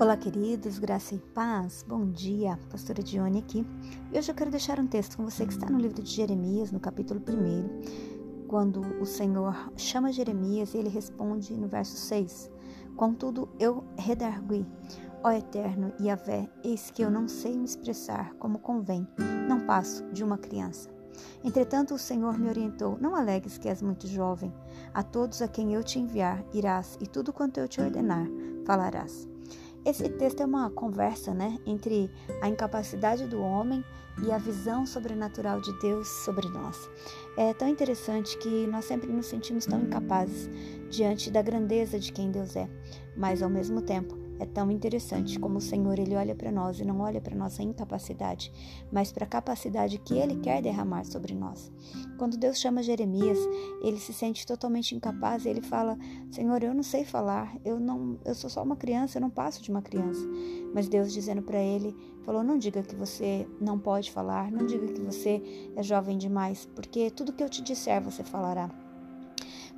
Olá, queridos, graça e paz. Bom dia, pastora Dione aqui. E hoje eu quero deixar um texto com você que está no livro de Jeremias, no capítulo 1, quando o Senhor chama Jeremias e ele responde no verso 6: Contudo, eu redargui, ó Eterno Yahvé, eis que eu não sei me expressar como convém, não passo de uma criança. Entretanto, o Senhor me orientou: Não alegues que és muito jovem. A todos a quem eu te enviar, irás, e tudo quanto eu te ordenar, falarás. Esse texto é uma conversa né, entre a incapacidade do homem e a visão sobrenatural de Deus sobre nós. É tão interessante que nós sempre nos sentimos tão incapazes diante da grandeza de quem Deus é, mas ao mesmo tempo é tão interessante como o Senhor ele olha para nós e não olha para nossa incapacidade, mas para a capacidade que ele quer derramar sobre nós. Quando Deus chama Jeremias, ele se sente totalmente incapaz e ele fala: "Senhor, eu não sei falar, eu não, eu sou só uma criança, eu não passo de uma criança". Mas Deus dizendo para ele, falou: "Não diga que você não pode falar, não diga que você é jovem demais, porque tudo que eu te disser você falará".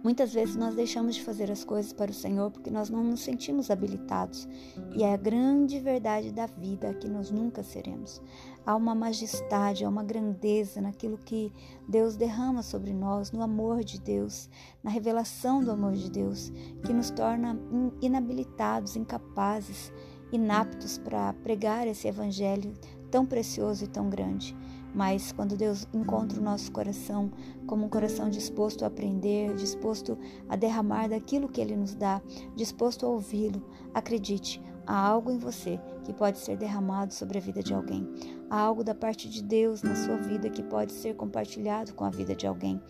Muitas vezes nós deixamos de fazer as coisas para o Senhor porque nós não nos sentimos habilitados. E é a grande verdade da vida que nós nunca seremos. Há uma majestade, há uma grandeza naquilo que Deus derrama sobre nós, no amor de Deus, na revelação do amor de Deus, que nos torna inabilitados, incapazes, inaptos para pregar esse evangelho tão precioso e tão grande. Mas quando Deus encontra o nosso coração como um coração disposto a aprender, disposto a derramar daquilo que Ele nos dá, disposto a ouvi-lo, acredite, há algo em você que pode ser derramado sobre a vida de alguém. Há algo da parte de Deus na sua vida que pode ser compartilhado com a vida de alguém.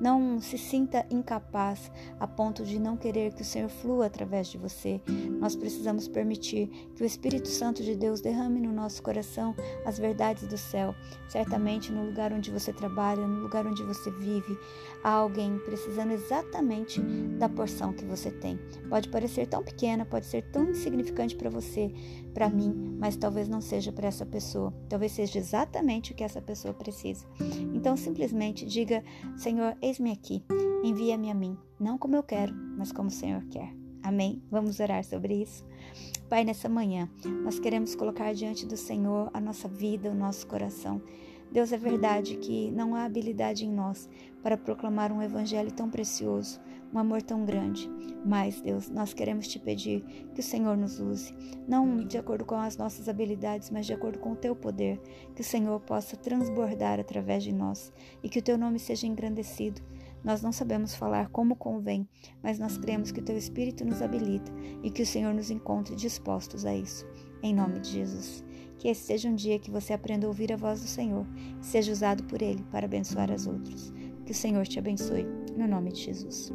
Não se sinta incapaz a ponto de não querer que o Senhor flua através de você. Nós precisamos permitir que o Espírito Santo de Deus derrame no nosso coração as verdades do céu. Certamente no lugar onde você trabalha, no lugar onde você vive, há alguém precisando exatamente da porção que você tem. Pode parecer tão pequena, pode ser tão insignificante para você, para mim, mas talvez não seja para essa pessoa. Talvez seja exatamente o que essa pessoa precisa. Então, simplesmente diga: Senhor, eis-me aqui, envia-me a mim, não como eu quero, mas como o Senhor quer. Amém? Vamos orar sobre isso? Pai, nessa manhã, nós queremos colocar diante do Senhor a nossa vida, o nosso coração. Deus, é verdade que não há habilidade em nós para proclamar um evangelho tão precioso, um amor tão grande. Mas, Deus, nós queremos te pedir que o Senhor nos use, não de acordo com as nossas habilidades, mas de acordo com o teu poder, que o Senhor possa transbordar através de nós e que o teu nome seja engrandecido. Nós não sabemos falar como convém, mas nós cremos que o teu Espírito nos habilita e que o Senhor nos encontre dispostos a isso. Em nome de Jesus. Que esse seja um dia que você aprenda a ouvir a voz do Senhor e seja usado por Ele para abençoar as outros. Que o Senhor te abençoe. No nome de Jesus.